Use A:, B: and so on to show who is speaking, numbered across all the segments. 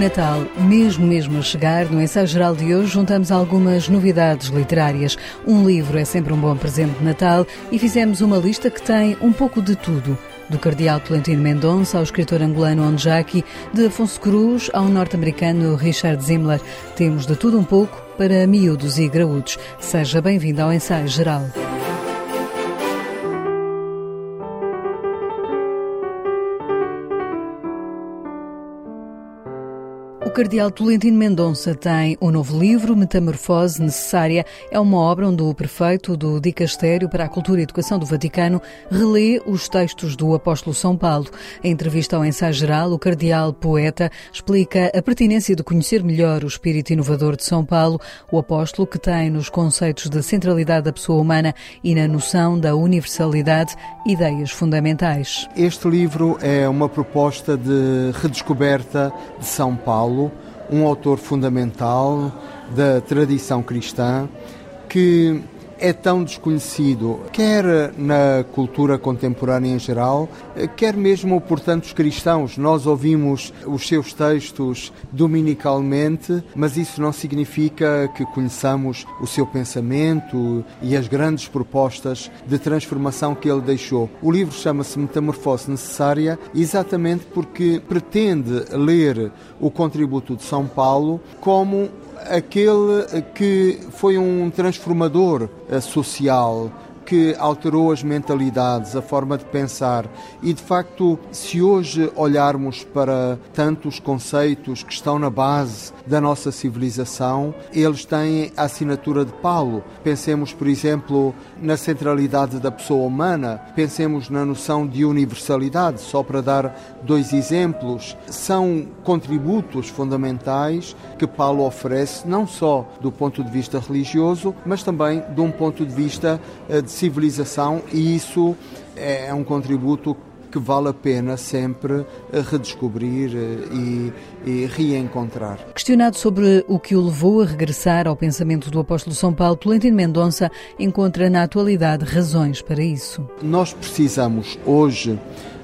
A: Natal, mesmo mesmo a chegar, no ensaio geral de hoje juntamos algumas novidades literárias. Um livro é sempre um bom presente de Natal e fizemos uma lista que tem um pouco de tudo. Do cardeal Tolentino Mendonça ao escritor angolano Onjaki, de Afonso Cruz ao norte-americano Richard Zimmler. Temos de tudo um pouco para miúdos e graúdos. Seja bem-vindo ao ensaio geral. O Cardeal Tolentino Mendonça tem um novo livro, Metamorfose Necessária. É uma obra onde o prefeito do Dicastério para a Cultura e Educação do Vaticano relê os textos do apóstolo São Paulo. Em entrevista ao ensaio geral, o cardeal poeta explica a pertinência de conhecer melhor o espírito inovador de São Paulo, o apóstolo que tem nos conceitos de centralidade da pessoa humana e na noção da universalidade ideias fundamentais.
B: Este livro é uma proposta de redescoberta de São Paulo, um autor fundamental da tradição cristã que é tão desconhecido, quer na cultura contemporânea em geral, quer mesmo por tantos cristãos. Nós ouvimos os seus textos dominicalmente, mas isso não significa que conheçamos o seu pensamento e as grandes propostas de transformação que ele deixou. O livro chama-se Metamorfose Necessária exatamente porque pretende ler o contributo de São Paulo como aquele que foi um transformador eh, social, que alterou as mentalidades, a forma de pensar. E de facto, se hoje olharmos para tantos conceitos que estão na base da nossa civilização, eles têm a assinatura de Paulo. Pensemos, por exemplo, na centralidade da pessoa humana, pensemos na noção de universalidade, só para dar dois exemplos. São contributos fundamentais que Paulo oferece, não só do ponto de vista religioso, mas também de um ponto de vista eh, de civilização e isso é um contributo que vale a pena sempre redescobrir eh, e, e, reencontrar.
A: Questionado sobre o que o levou a regressar ao pensamento do apóstolo São Paulo, Tolentino Mendonça encontra na atualidade razões para isso.
B: Nós precisamos hoje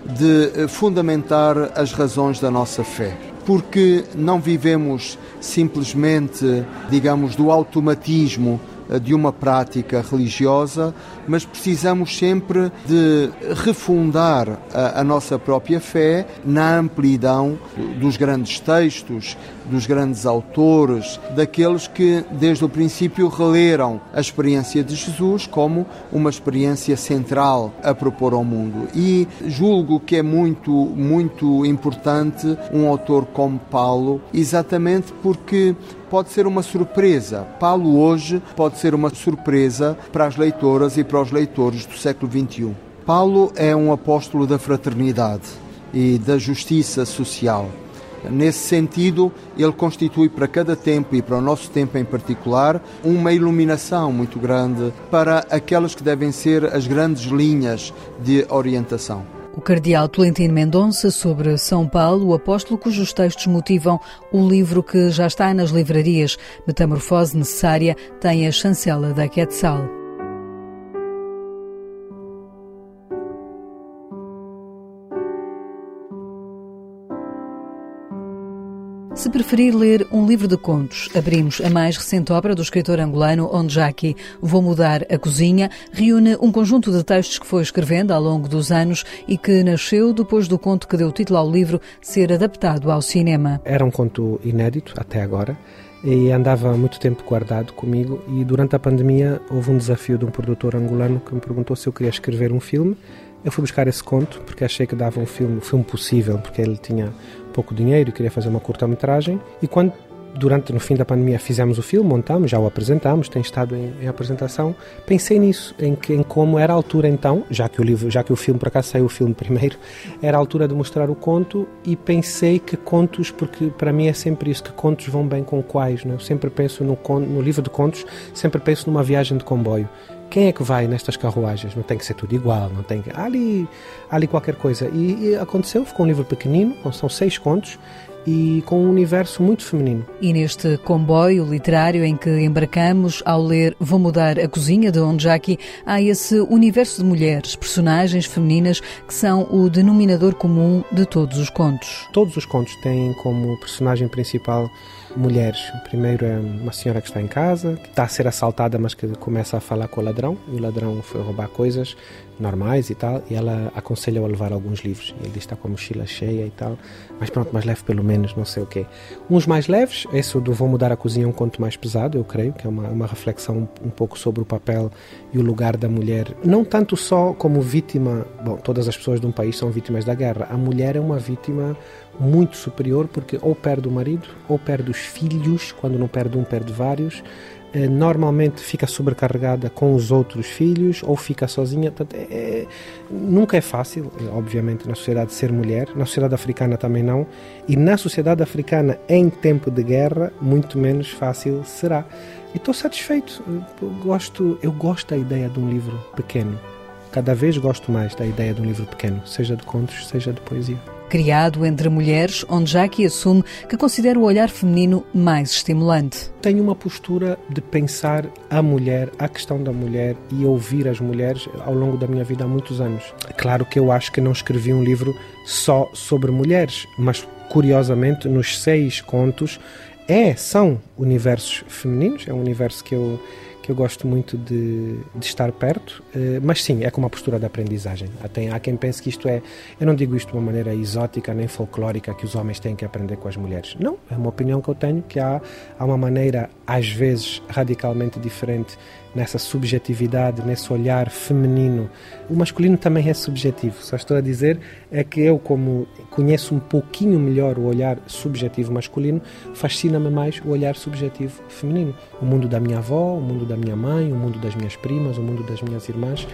B: de eh, fundamentar as razões da nossa fé porque não vivemos simplesmente, digamos, do automatismo eh, de uma prática religiosa, mas precisamos sempre de refundar a, a, nossa própria fé na amplidão dos grandes textos, dos grandes autores, daqueles que desde o princípio releram a experiência de Jesus como uma experiência central a propor ao mundo. E julgo que é muito, muito importante um autor como Paulo, exatamente porque pode ser uma surpresa. Paulo hoje pode ser uma surpresa para as leitoras e para os leitores do século XXI. Paulo é um apóstolo da fraternidade e da justiça social. Nesse sentido, ele constitui para cada tempo e para o nosso tempo em particular uma iluminação muito grande para aquelas que devem ser as grandes linhas de orientação.
A: O cardeal Tolentino Mendonça sobre São Paulo, o apóstolo cujos textos motivam o livro que já está nas livrarias, Metamorfose Necessária, tem a chancela da Quetzal. Se preferir ler um livro de contos, abrimos a mais recente obra do escritor angolano Onjaki, Vou Mudar a Cozinha, reúne um conjunto de textos que foi escrevendo ao longo dos anos e que nasceu depois do conto que deu título ao livro ser adaptado ao cinema.
C: Era um conto inédito até agora e andava muito tempo guardado comigo e durante a pandemia houve um desafio de um produtor angolano que me perguntou se eu queria escrever um filme eu fui buscar esse conto porque achei que dava um filme, um filme possível, porque ele tinha pouco dinheiro e queria fazer uma curta-metragem. E quando durante no fim da pandemia fizemos o filme, montamos, já o apresentamos, tem estado em, em, apresentação. Pensei nisso, em, que, em como era a altura então, já que o livro, já que o filme por acaso saiu o filme primeiro, era a altura de mostrar o conto e pensei que contos, porque para mim é sempre isso, que contos vão bem com quais, não? É? Eu sempre penso no, no livro de contos, sempre penso numa viagem de comboio quem é que vai nestas carruagens? Não tem que ser tudo igual, não tem que. Há ali, há ali qualquer coisa. E, e aconteceu, ficou um livro pequenino, são seis contos, e com um universo muito feminino.
A: E neste comboio literário em que embarcamos ao ler Vou Mudar a Cozinha de Onjaki, há esse universo de mulheres, personagens femininas que são o denominador comum de todos os contos.
C: Todos os contos têm como personagem principal mulheres. O primeiro é uma senhora que está em casa, que está a ser assaltada, mas que começa a falar com o ladrão, e o ladrão foi roubar coisas normais e tal, e ela aconselha-o a levar alguns livros. E ele diz está com a mochila cheia e tal, mas pronto, mais leve pelo menos, não sei o quê. Uns mais leves, esse do Vou Mudar a Cozinha é um conto mais pesado, eu creio, que é uma, uma reflexão um pouco sobre o papel e o lugar da mulher, não tanto só como vítima, bom, todas as pessoas de um país são vítimas da guerra, a mulher é uma vítima muito superior porque ou perde o marido ou perde os filhos, quando não perde um, perde vários normalmente fica sobrecarregada com os outros filhos ou fica sozinha. Portanto, é, é, nunca é fácil, obviamente, na sociedade ser mulher, na sociedade africana também não, e na sociedade africana, em tempo de guerra, muito menos fácil será. E estou satisfeito. Eu gosto, eu gosto da ideia de um livro pequeno. Cada vez gosto mais da ideia de um livro pequeno, seja de contos, seja de poesia
A: criado entre mulheres, onde Jackie assume que considera o olhar feminino mais estimulante.
C: Tenho uma postura de pensar a mulher, a questão da mulher e ouvir as mulheres ao longo da minha vida há muitos anos. Claro que eu acho que não escrevi um livro só sobre mulheres, mas curiosamente nos seis contos é, são universos femininos, é um universo que eu que eu gosto muito de, de estar perto, eh, mas sim, é com uma postura de aprendizagem. Tem, há quem pense que isto é, eu não digo isto de uma maneira exótica nem folclórica que os homens têm que aprender com as mulheres. Não, é uma opinião que eu tenho que há, há uma maneira, às vezes, radicalmente diferente nessa subjetividade, nesse olhar feminino. O masculino também é subjetivo. Só estou a dizer é que eu, como conheço um pouquinho melhor o olhar subjetivo masculino, fascina-me mais o olhar subjetivo feminino. O mundo da minha avó, o mundo da minha mãe, o mundo das minhas primas, o mundo das minhas irmãs.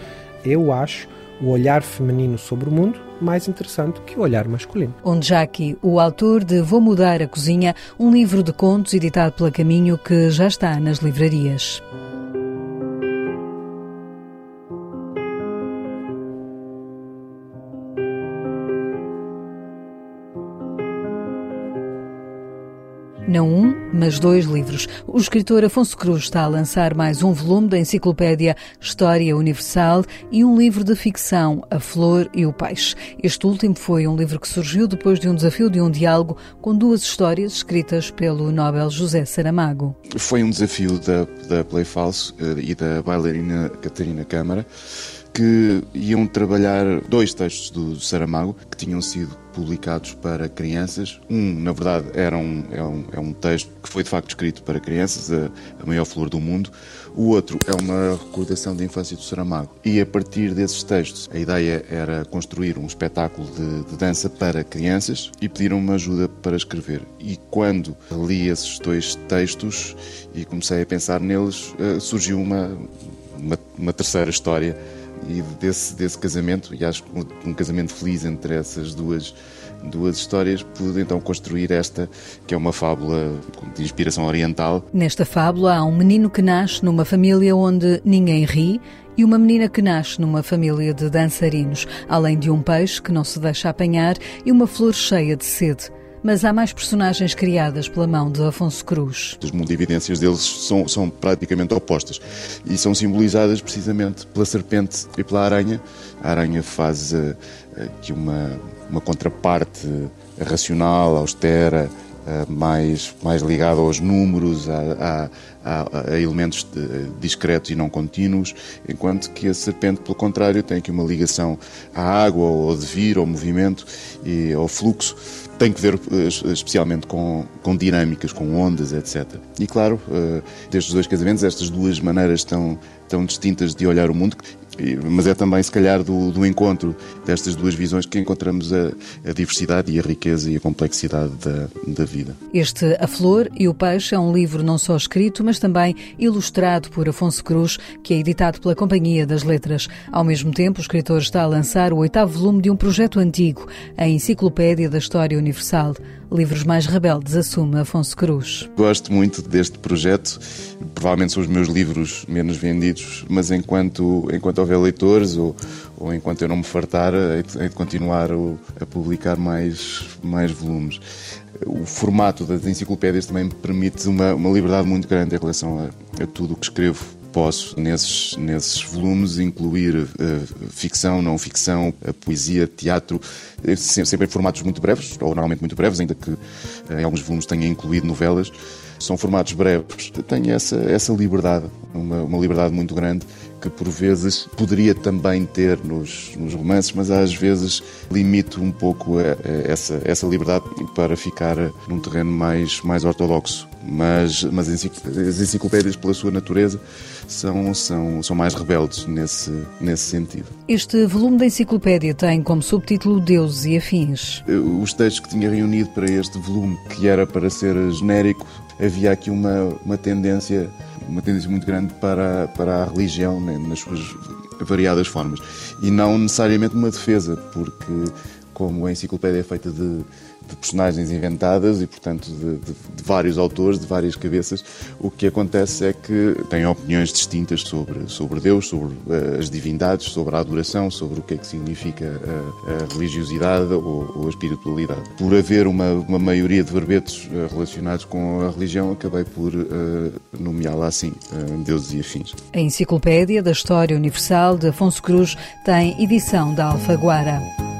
C: Eu acho o olhar feminino sobre o mundo mais interessante que o olhar masculino.
A: Onde Jackie, o autor de Vou Mudar a Cozinha, um livro de contos editado pela Caminho que já está nas livrarias. Mas dois livros. O escritor Afonso Cruz está a lançar mais um volume da enciclopédia História Universal e um livro de ficção, A Flor e o Peixe. Este último foi um livro que surgiu depois de um desafio de um diálogo com duas histórias escritas pelo Nobel José Saramago.
D: Foi um desafio da, da Play Falso eh, e da bailarina Catarina Câmara que iam trabalhar dois textos do Saramago que tinham sido publicados para crianças. Um, na verdade, era um, é, um, é um texto que foi de facto escrito para crianças, a, a maior flor do mundo. O outro é uma recordação da infância do Saramago. E a partir desses textos, a ideia era construir um espetáculo de, de dança para crianças e pediram-me ajuda para escrever. E quando li esses dois textos e comecei a pensar neles, uh, surgiu uma, uma, uma terceira história e desse, desse casamento, e acho que um casamento feliz entre essas duas, duas histórias, pude então construir esta, que é uma fábula de inspiração oriental.
A: Nesta fábula há um menino que nasce numa família onde ninguém ri, e uma menina que nasce numa família de dançarinos, além de um peixe que não se deixa apanhar e uma flor cheia de sede mas há mais personagens criadas pela mão de Afonso Cruz.
D: As mundividências deles são, são praticamente opostas e são simbolizadas precisamente pela serpente e pela aranha. A aranha faz uh, aqui uma, uma contraparte racional, austera, uh, mais, mais ligada aos números, a, a, a, elementos discretos e não contínuos, enquanto que a serpente, pelo contrário, tem aqui uma ligação à água, ao devir, ao movimento e ao fluxo tem que ver eh, especialmente com, com dinâmicas, com ondas, etc. E claro, eh, destes dois casamentos, estas duas maneiras tão, tão distintas de olhar o mundo, mas é também, se calhar, do, do encontro destas duas visões que encontramos a, a, diversidade e a riqueza e a complexidade da, da vida.
A: Este A Flor e o Peixe é um livro não só escrito, mas também ilustrado por Afonso Cruz, que é editado pela Companhia das Letras. Ao mesmo tempo, o escritor está a lançar o oitavo volume de um projeto antigo, a Enciclopédia da História Universal. Livros Mais Rebeldes, assume Afonso Cruz.
D: Gosto muito deste projeto. Provavelmente são os meus livros menos vendidos, mas enquanto, enquanto houver leitores ou, ou enquanto eu não me fartar, hei de continuar a publicar mais, mais volumes. O formato das enciclopédias também me permite uma, uma liberdade muito grande em relação a, a tudo o que escrevo posso, nesses, nesses volumes, incluir uh, ficção, não ficção, poesia, teatro, eh, sempre em formatos muito breves, ou normalmente muito breves, ainda que uh, em alguns volumes tenha incluído novelas. São formatos breves. Tenho essa, essa liberdade, uma, uma liberdade muito grande que por vezes poderia também ter nos, nos romances, mas às vezes limito um pouco a, a essa, essa liberdade para ficar num terreno mais, mais ortodoxo. Mas, mas as enciclopédias, pela sua natureza, são, são, são mais rebeldes nesse, nesse sentido.
A: Este volume da enciclopédia tem como subtítulo Deuses e Afins.
D: Os textos que tinha reunido para este volume, que era para ser genérico, havia aqui uma, uma tendência uma tendência muito grande para, para a religião né, nas suas variadas formas. E não necessariamente uma defesa porque como a enciclopédia é feita de de personagens inventadas e, portanto, de, de, de, vários autores, de várias cabeças, o que acontece é que têm opiniões distintas sobre, sobre Deus, sobre uh, as divindades, sobre a adoração, sobre o que é que significa a, a religiosidade ou, ou, a espiritualidade. Por haver uma, uma maioria de verbetes uh, relacionados com a religião, acabei por uh, nomeá-la assim, Deuses e Afins.
A: A Enciclopédia da História Universal de Afonso Cruz tem edição da Alfaguara.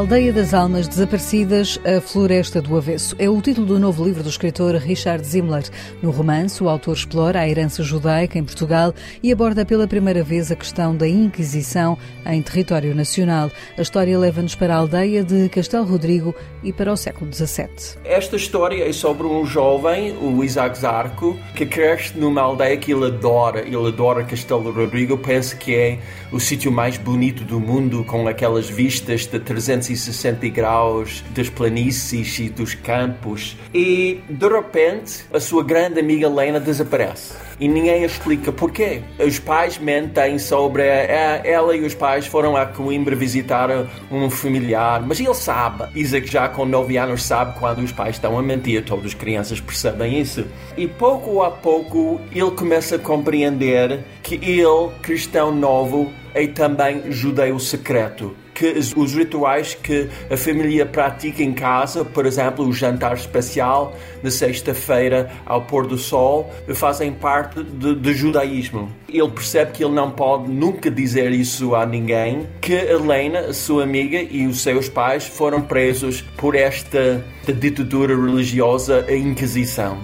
A: Aldeia das Almas Desaparecidas, a Floresta do Avesso. É o título do novo livro do escritor Richard Zimmler. No romance, o autor explora a herança judaica em Portugal e aborda pela primeira vez a questão da Inquisição em território nacional. A história leva-nos para a aldeia de Castelo Rodrigo e para o século XVII.
E: Esta história é sobre um jovem, o Isaac Zarco, que cresce numa aldeia que ele adora. Ele adora Castelo Rodrigo, pensa que é o sítio mais bonito do mundo, com aquelas vistas de 300 360 graus das planícies e dos campos. E de repente a sua grande amiga Lena desaparece. E ninguém explica porquê. Os pais mentem sobre ela e os pais foram a Coimbra visitar um familiar, mas ele sabe. Isaac já com 9 anos sabe quando os pais estão a mentir, todas as crianças percebem isso. E pouco a pouco ele começa a compreender que ele, cristão novo, é também judeu secreto que os rituais que a família pratica em casa, por exemplo, o jantar especial na sexta-feira ao pôr do sol, fazem parte do judaísmo. Ele percebe que ele não pode nunca dizer isso a ninguém, que Helena, sua amiga, e os seus pais foram presos por esta ditadura religiosa, a Inquisição.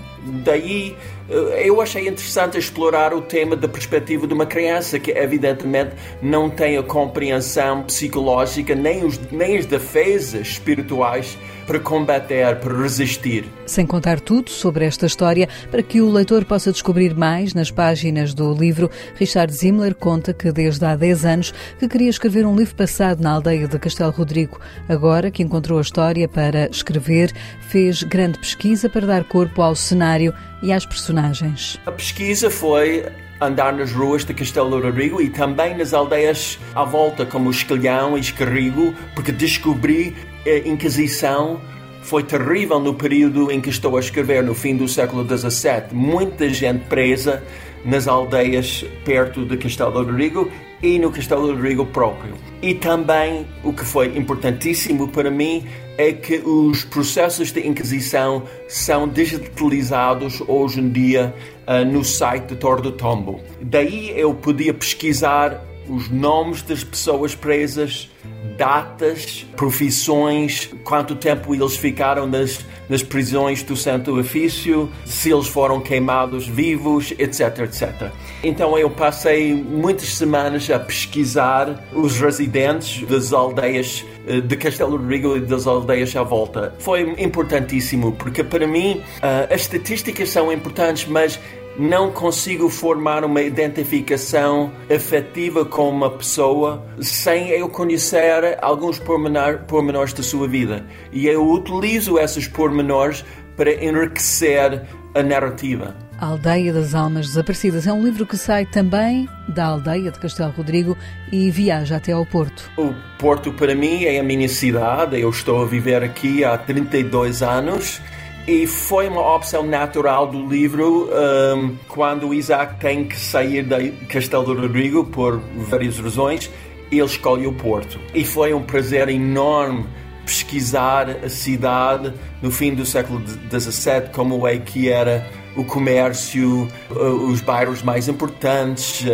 E: Daí eu achei interessante explorar o tema da perspectiva de uma criança que evidentemente não tem a compreensão psicológica nem, os, nem as defesas espirituais para combater, para resistir.
A: Sem contar tudo sobre esta história, para que o leitor possa descobrir mais nas páginas do livro, Richard Zimmler conta que desde há 10 anos que queria escrever um livro passado na aldeia de Castelo Rodrigo. Agora que encontrou a história para escrever, fez grande pesquisa para dar corpo ao cenário e às personagens.
E: A pesquisa foi andar nas ruas de Castelo Rodrigo e também nas aldeias à volta, como Esquilhão e Escarrigo, porque descobri Inquisição foi terrível no período em que estou a escrever, no fim do século XVII. Muita gente presa nas aldeias perto de Castelo Rodrigo e no Castelo Rodrigo próprio. E também, o que foi importantíssimo para mim, é que os processos de Inquisição são digitalizados hoje em dia uh, no site de Torre do Tombo. Daí eu podia pesquisar os nomes das pessoas presas, datas, profissões, quanto tempo eles ficaram nas, nas prisões do Santo Ofício, se eles foram queimados vivos, etc, etc. Então eu passei muitas semanas a pesquisar os residentes das aldeias eh, de Castelo Rodrigo e das aldeias à volta. Foi importantíssimo, porque para mim uh, as estatísticas são importantes, mas não consigo formar uma identificação afetiva com uma pessoa sem eu conhecer alguns pormenor, pormenores da sua vida. E eu utilizo esses pormenores para enriquecer a narrativa.
A: A Aldeia das Almas Desaparecidas é um livro que sai também da aldeia de Castelo Rodrigo e viaja até ao Porto.
E: O Porto, para mim, é a minha cidade. Eu estou a viver aqui há 32 anos e foi uma opção natural do livro um, quando Isaac tem que sair de Castelo Rodrigo por várias razões. Ele escolhe o Porto e foi um prazer enorme pesquisar a cidade no fim do século XVII, como é que era o comércio, os bairros mais importantes.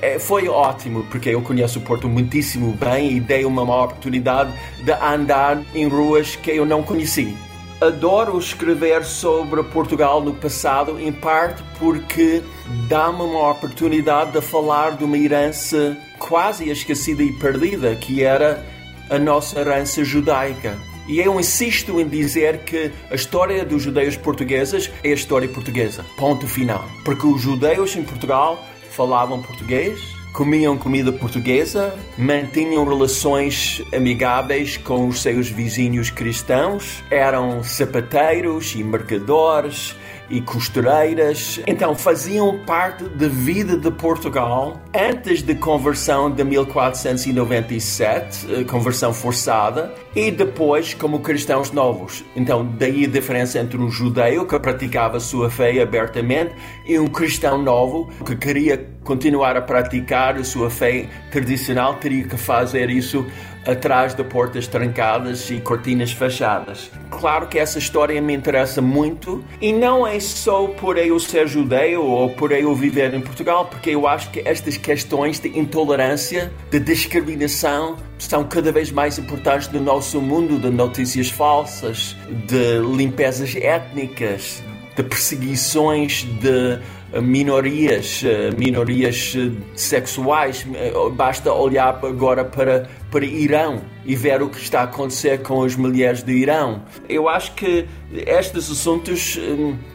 E: É, foi ótimo, porque eu conheço o Porto muitíssimo bem e dei uma oportunidade de andar em ruas que eu não conheci. Adoro escrever sobre Portugal no passado, em parte porque dá-me uma oportunidade de falar de uma herança quase esquecida e perdida, que era a nossa herança judaica. E eu insisto em dizer que a história dos judeus portugueses é a história portuguesa. Ponto final. Porque os judeus em Portugal falavam português, comiam comida portuguesa, mantinham relações amigáveis com os seus vizinhos cristãos, eram sapateiros e mercadores e costureiras. Então faziam parte da vida de Portugal antes da conversão de 1497, eh, conversão forçada, e depois como cristãos novos. Então daí a diferença entre um judeu que praticava sua fé abertamente e um cristão novo que queria continuar a praticar a sua fé tradicional, teria que fazer isso atrás de portas trancadas e cortinas fechadas. Claro que essa história me interessa muito e não é só por eu ser judeu ou por eu viver em Portugal, porque eu acho que estas questões de intolerância, de discriminação, são cada vez mais importantes no nosso mundo de notícias falsas, de limpezas étnicas, de perseguições de minorias, eh, minorias eh, sexuais. Eh, basta olhar agora para, para Irão e ver o que está a acontecer com as mulheres do Irão. Eu acho que estes assuntos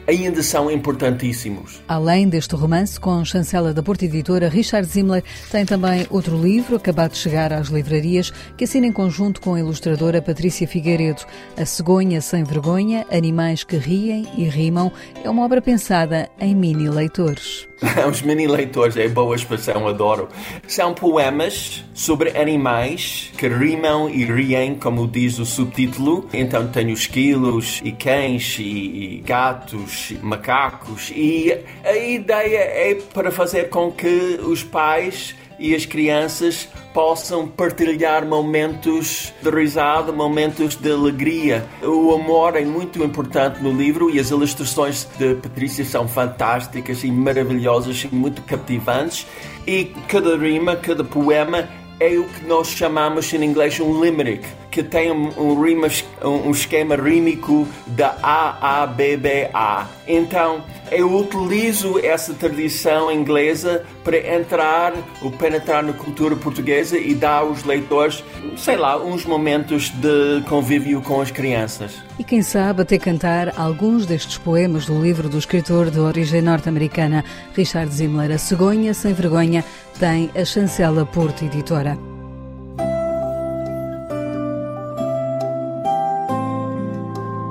E: ainda são importantíssimos.
A: Além deste romance, com chancela da Porta Editora, Richard Zimler tem também outro livro, acabado de chegar às livrarias, que assina em conjunto com a ilustradora Patrícia Figueiredo. A Cegonha Sem Vergonha, Animais que Riem e Rimam, é uma obra pensada em mini leitores.
E: Os mini leitores é boa expressão, adoro. São poemas sobre animais que rimam e riem, como diz o subtítulo. Então tenho esquilos e cães e, e gatos, e macacos. E a ideia é para fazer com que os pais e as crianças possam partilhar momentos de risada, momentos de alegria. O amor é muito importante no livro e as ilustrações de Patrícia são fantásticas e maravilhosas e muito cativantes. E cada rima, cada poema é o que nós chamamos em inglês um limerick, que tem um, um, rima, um esquema rímico da A, A, B, B, A. Então, eu utilizo essa tradição inglesa para entrar ou penetrar na cultura portuguesa e dar aos leitores, sei lá, uns momentos de convívio com as crianças.
A: E quem sabe até cantar alguns destes poemas do livro do escritor de origem norte-americana Richard Zimler, A Cegonha Sem Vergonha, tem a chancela Porto Editora.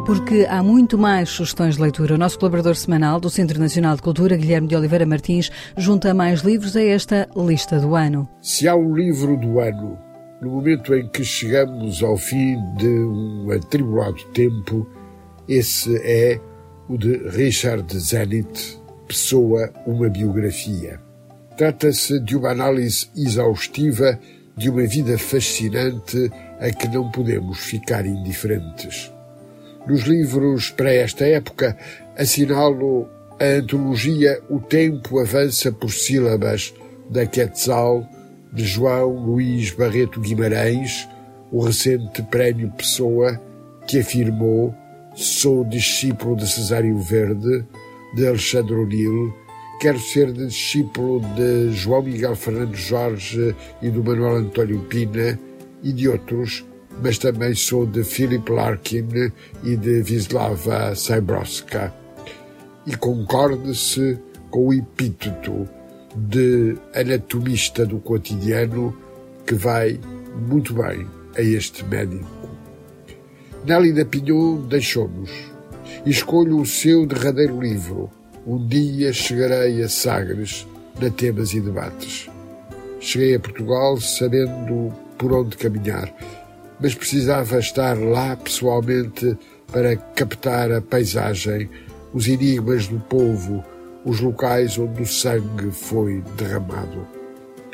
A: Porque há muito mais sugestões de leitura. O nosso colaborador semanal do Centro Nacional de Cultura, Guilherme de Oliveira Martins, junta mais livros a esta lista do ano.
F: Se há um livro do ano, no momento em que chegamos ao fim de um atribulado tempo, esse é o de Richard Zenit, Pessoa, uma biografia. Trata-se de uma análise exaustiva de uma vida fascinante a que não podemos ficar indiferentes. Nos livros para esta época, assinalo a antologia O Tempo Avança por Sílabas, da Quetzal, de João Luís Barreto Guimarães, o recente Prémio Pessoa, que afirmou Sou discípulo de Cesário Verde, de Alexandre O'Neill, quero ser discípulo de João Miguel Fernando Jorge e do Manuel António Pina e de outros mas também sou de Philip Larkin e de Wisława Sajbrowska. E concorde-se com o epíteto de anatomista do cotidiano que vai muito bem a este médico. Nélida Pinhon deixou-nos. Escolho o seu derradeiro livro. Um dia chegarei a Sagres, na Temas e Debates. Cheguei a Portugal sabendo por onde caminhar, mas precisava estar lá pessoalmente para captar a paisagem, os enigmas do povo, os locais onde o sangue foi derramado.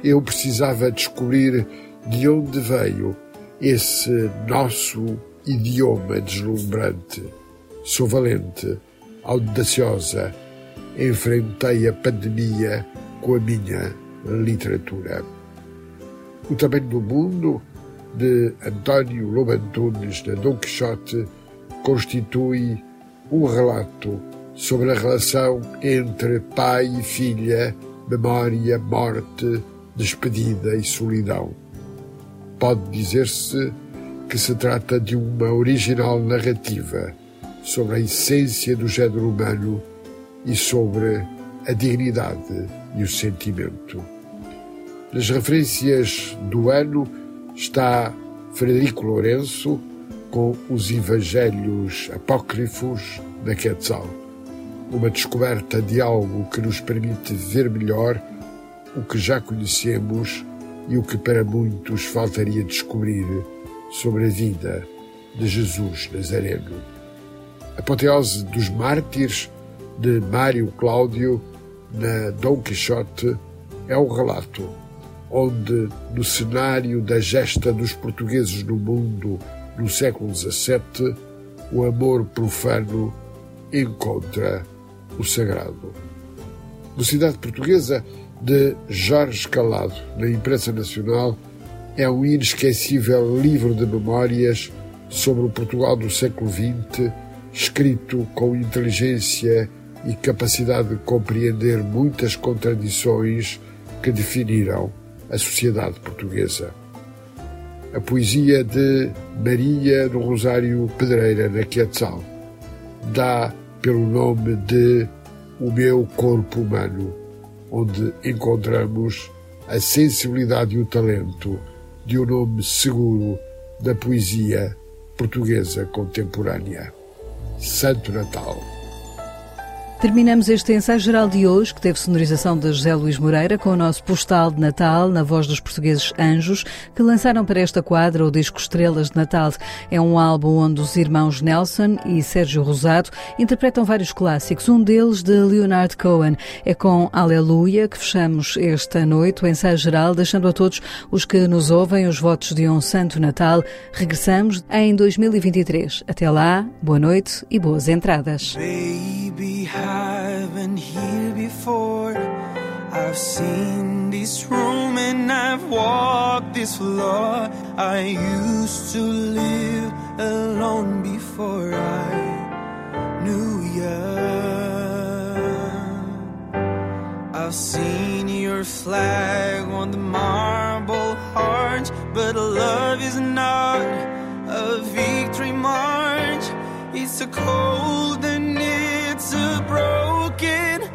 F: Eu precisava descobrir de onde veio esse nosso idioma deslumbrante. Sou valente, audaciosa, enfrentei a pandemia com a minha literatura. O Tamanho do Mundo, de António Lobantunes, de Dom Quixote, constitui um relato sobre a relação entre pai e filha, memória, morte, despedida e solidão. Pode dizer-se que se trata de uma original narrativa sobre a essência do género humano e sobre a dignidade e o sentimento. Nas referências do ano está Frederico Lourenço com os Evangelhos Apócrifos da Quetzal. Uma descoberta de algo que nos permite ver melhor o que já conhecemos e o que para muitos faltaria descobrir sobre a vida de Jesus Nazareno. Apoteose dos mártires de Mário Cláudio na Dom Quixote é um relato onde, no cenário da gesta dos portugueses no mundo no século XVII, o amor profano encontra o sagrado. Mocidade Portuguesa de Jorge Calado, na imprensa nacional, é um inesquecível livro de memórias sobre o Portugal do século XX, escrito com inteligência e capacidade de compreender muitas contradições que definiram a sociedade portuguesa. A poesia de Maria do Rosário Pedreira na Quetzal dá pelo nome de O Meu Corpo Humano, onde encontramos a sensibilidade e o talento de um nome seguro da poesia portuguesa contemporânea. Santo Natal.
G: Terminamos este ensaio geral de hoje, que teve sonorização de José Luís Moreira, com o nosso postal de Natal, na voz dos portugueses Anjos, que lançaram para esta quadra o disco Estrelas de Natal. É um álbum onde os irmãos Nelson e Sérgio Rosado interpretam vários clássicos, um deles de Leonard Cohen. É com Aleluia que fechamos esta noite o ensaio geral, deixando a todos os que nos ouvem os votos de um Santo Natal. Regressamos em 2023. Até lá, boa noite e boas entradas. Baby, I've been here before. I've seen this room and I've walked this floor. I used to live alone before I knew you. I've seen your flag on the marble arch, but love is not a victory march. It's a cold and are broken.